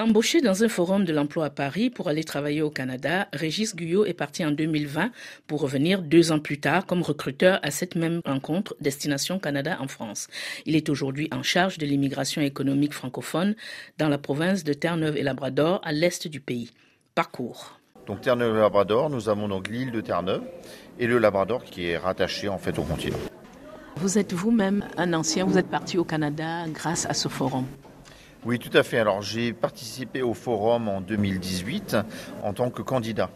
Embauché dans un forum de l'emploi à Paris pour aller travailler au Canada, Régis Guyot est parti en 2020 pour revenir deux ans plus tard comme recruteur à cette même rencontre Destination Canada en France. Il est aujourd'hui en charge de l'immigration économique francophone dans la province de Terre-Neuve et Labrador à l'est du pays. Parcours. Donc Terre-Neuve et Labrador, nous avons donc l'île de Terre-Neuve et le Labrador qui est rattaché en fait au continent. Vous êtes vous-même un ancien, vous êtes parti au Canada grâce à ce forum. Oui, tout à fait. Alors j'ai participé au forum en 2018 en tant que candidat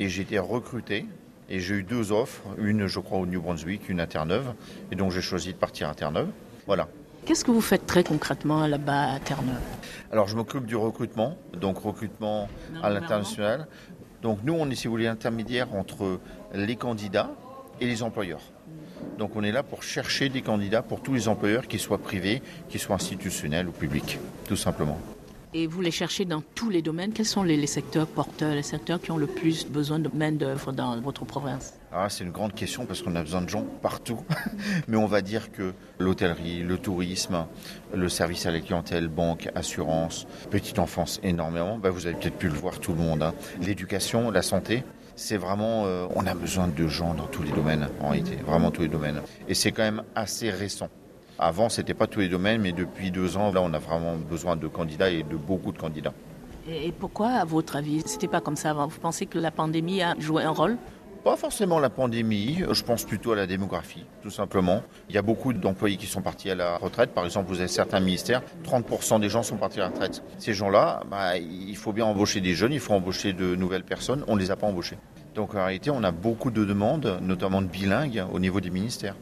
et j'ai été recruté et j'ai eu deux offres, une je crois au New Brunswick, une à Terre-Neuve et donc j'ai choisi de partir à Terre-Neuve. Voilà. Qu'est-ce que vous faites très concrètement là-bas à Terre-Neuve? Alors je m'occupe du recrutement, donc recrutement à l'international. Donc nous on est si vous voulez intermédiaire entre les candidats et les employeurs. Donc on est là pour chercher des candidats pour tous les employeurs, qu'ils soient privés, qu'ils soient institutionnels ou publics, tout simplement. Et vous les cherchez dans tous les domaines? Quels sont les, secteurs porteurs, les secteurs qui ont le plus besoin de main-d'œuvre dans votre province? Ah, C'est une grande question parce qu'on a besoin de gens partout. Mais on va dire que l'hôtellerie, le tourisme, le service à la clientèle, banque, assurance, petite enfance énormément. Ben, vous avez peut-être pu le voir tout le monde. Hein. L'éducation, la santé c'est vraiment, euh, on a besoin de gens dans tous les domaines, en réalité, vraiment tous les domaines. Et c'est quand même assez récent. Avant, c'était pas tous les domaines, mais depuis deux ans, là, on a vraiment besoin de candidats et de beaucoup de candidats. Et pourquoi, à votre avis, c'était pas comme ça avant? Vous pensez que la pandémie a joué un rôle? Pas forcément la pandémie, je pense plutôt à la démographie, tout simplement. Il y a beaucoup d'employés qui sont partis à la retraite. Par exemple, vous avez certains ministères, 30% des gens sont partis à la retraite. Ces gens-là, bah, il faut bien embaucher des jeunes, il faut embaucher de nouvelles personnes. On ne les a pas embauchés. Donc en réalité, on a beaucoup de demandes, notamment de bilingues, au niveau des ministères.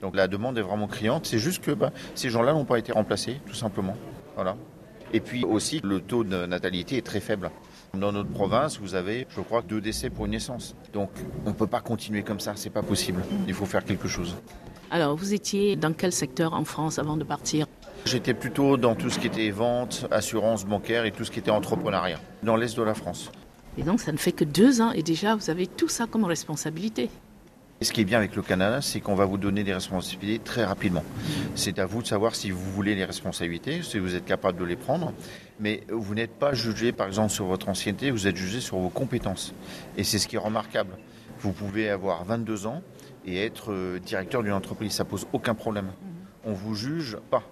Donc la demande est vraiment criante. C'est juste que bah, ces gens-là n'ont pas été remplacés, tout simplement. Et puis aussi, le taux de natalité est très faible. Dans notre province, vous avez, je crois, deux décès pour une naissance. Donc, on ne peut pas continuer comme ça, c'est pas possible. Il faut faire quelque chose. Alors, vous étiez dans quel secteur en France avant de partir? J'étais plutôt dans tout ce qui était vente, assurance bancaire et tout ce qui était entrepreneuriat, dans l'est de la France. Et donc, ça ne fait que deux ans et déjà, vous avez tout ça comme responsabilité. Ce qui est bien avec le Canada, c'est qu'on va vous donner des responsabilités très rapidement. C'est à vous de savoir si vous voulez les responsabilités, si vous êtes capable de les prendre. Mais vous n'êtes pas jugé, par exemple, sur votre ancienneté, vous êtes jugé sur vos compétences. Et c'est ce qui est remarquable. Vous pouvez avoir 22 ans et être euh, directeur d'une entreprise, ça pose aucun problème. On vous juge pas.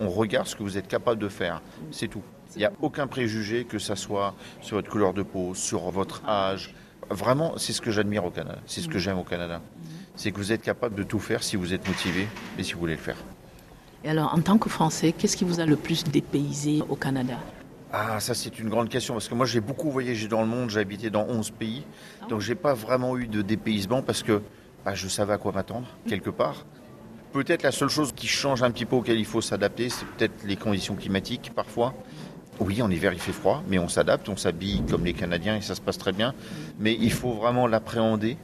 On regarde ce que vous êtes capable de faire. C'est tout. Il n'y a aucun préjugé, que ce soit sur votre couleur de peau, sur votre âge, Vraiment, c'est ce que j'admire au Canada, c'est ce que j'aime au Canada. C'est que vous êtes capable de tout faire si vous êtes motivé et si vous voulez le faire. Et alors, en tant que Français, qu'est-ce qui vous a le plus dépaysé au Canada? Ah, ça c'est une grande question parce que moi j'ai beaucoup voyagé dans le monde, j'ai habité dans 11 pays, donc donc j'ai pas vraiment eu de dépaysement parce que bah, je savais à quoi m'attendre quelque part. Peut-être la seule chose qui change un petit peu auquel il faut s'adapter, c'est peut-être les conditions climatiques parfois. Oui, en hiver il fait froid, mais on s'adapte, on s'habille comme les Canadiens et ça se passe très bien. Mais il faut vraiment l'appréhender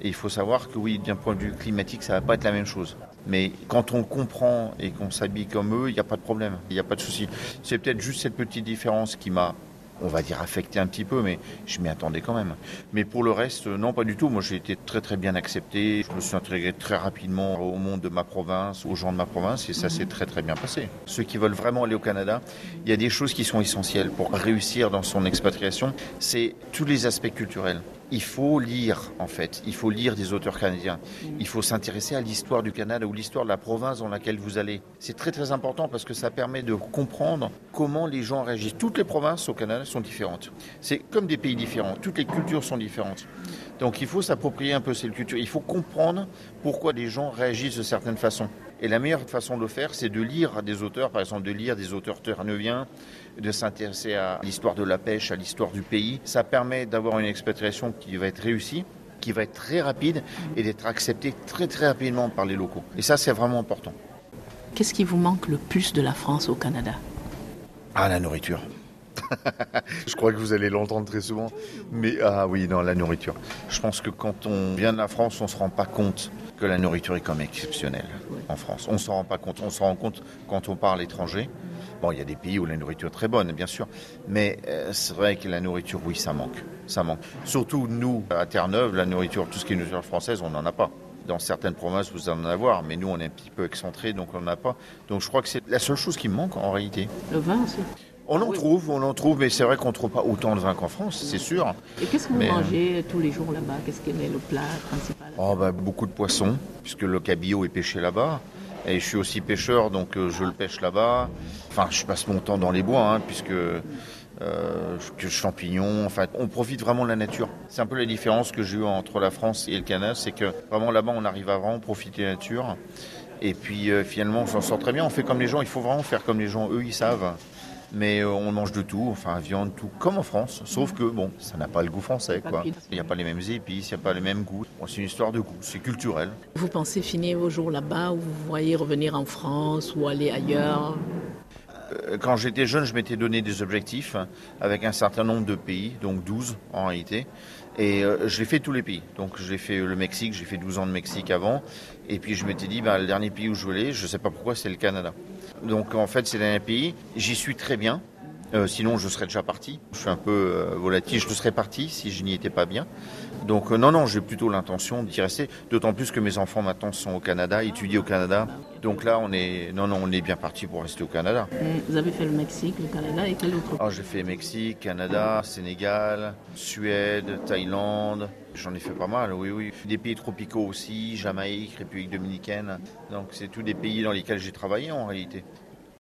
et il faut savoir que oui, d'un point de vue climatique, ça va pas être la même chose. Mais quand on comprend et qu'on s'habille comme eux, il n'y a pas de problème, il n'y a pas de souci. C'est peut-être juste cette petite différence qui m'a on va dire affecté un petit peu, mais je m'y attendais quand même. Mais pour le reste, non, pas du tout. Moi, j'ai été très très bien accepté. Je me suis intégré très rapidement au monde de ma province, aux gens de ma province, et ça s'est très très bien passé. Ceux qui veulent vraiment aller au Canada, il y a des choses qui sont essentielles pour réussir dans son expatriation. C'est tous les aspects culturels il faut lire, en fait. Il faut lire des auteurs canadiens. Il faut s'intéresser à l'histoire du Canada ou l'histoire de la province dans laquelle vous allez. C'est très très important parce que ça permet de comprendre comment les gens réagissent. Toutes les provinces au Canada sont différentes. C'est comme des pays différents. Toutes les cultures sont différentes. Donc il faut s'approprier un peu ces cultures. Il faut comprendre pourquoi les gens réagissent de certaines façons. Et la meilleure façon de le faire, c'est de lire des auteurs, par exemple de lire des auteurs terneuviens, de s'intéresser à l'histoire de la pêche, à l'histoire du pays. Ça permet d'avoir une expatriation qui va être réussie qui va être très rapide et d'être acceptée très très rapidement par les locaux. Et ça, c'est vraiment important. Qu'est-ce qui vous manque le plus de la France au Canada? Ah, la nourriture. je crois que vous allez l'entendre très souvent. Mais ah oui, non, la nourriture. Je pense que quand on vient de la France, on ne se rend pas compte que la nourriture est quand même exceptionnelle en France. On s'en rend pas compte. On se rend compte quand on parle étranger. Bon, il y a des pays où la nourriture est très bonne, bien sûr. Mais euh, c'est vrai que la nourriture, oui, ça manque. Ça manque. Surtout nous, à Terre-Neuve, la nourriture, tout ce qui est nourriture française, on n'en a pas. Dans certaines provinces, vous en avez, mais nous, on est un petit peu excentré, donc on n'en a pas. Donc je crois que c'est la seule chose qui manque en réalité. Le vin aussi On en trouve, on en trouve, mais c'est vrai qu'on ne trouve pas autant de vin qu'en France, c'est sûr. Et qu'est-ce que vous mangez tous les jours là-bas? Qu'est-ce qui est le plat principal? Oh, bah, Beaucoup de poissons, puisque le cabillaud est pêché là-bas. Et je suis aussi pêcheur, donc je le pêche là-bas. Enfin, je passe mon temps dans les bois, hein, puisque euh, champignons. Enfin, on profite vraiment de la nature. C'est un peu la différence que j'ai eue entre la France et le Canada, c'est que vraiment là-bas, on arrive à vraiment profiter de la nature. Et puis euh, finalement, on s'en sort très bien. On fait comme les gens. Il faut vraiment faire comme les gens. Eux, ils savent. Mais euh, on mange de tout, enfin viande, tout, comme en France. Sauf que bon, ça n'a pas le goût français, quoi. Il n'y a pas les mêmes épices, il n'y a pas les mêmes goûts. c'est une histoire de goût, c'est culturel. Vous pensez finir vos jours là-bas ou vous voyez revenir en France ou aller ailleurs euh, quand j'étais jeune, je m'étais donné des objectifs avec un certain nombre de pays, donc 12 en réalité. Et euh, j'ai fait tous les pays. Donc j'ai fait le Mexique, j'ai fait 12 ans de Mexique avant. Et puis je m'étais dit, bah, le dernier pays où je voulais, je ne sais pas pourquoi, c'est le Canada. Donc en fait, c'est dernier pays. J'y suis très bien. Euh, sinon, je serais déjà parti. Je suis un peu euh, volatile. Je serais parti si je n'y étais pas bien. Donc, euh, non, non, j'ai plutôt l'intention d'y rester. D'autant plus que mes enfants maintenant sont au Canada, étudient au Canada. Donc là, on est, non, non, on est bien parti pour rester au Canada. Vous avez fait le Mexique, le Canada et quel autre ah, J'ai fait Mexique, Canada, Sénégal, Suède, Thaïlande. J'en ai fait pas mal, oui, oui. Des pays tropicaux aussi, Jamaïque, République dominicaine. Donc, c'est tous des pays dans lesquels j'ai travaillé en réalité.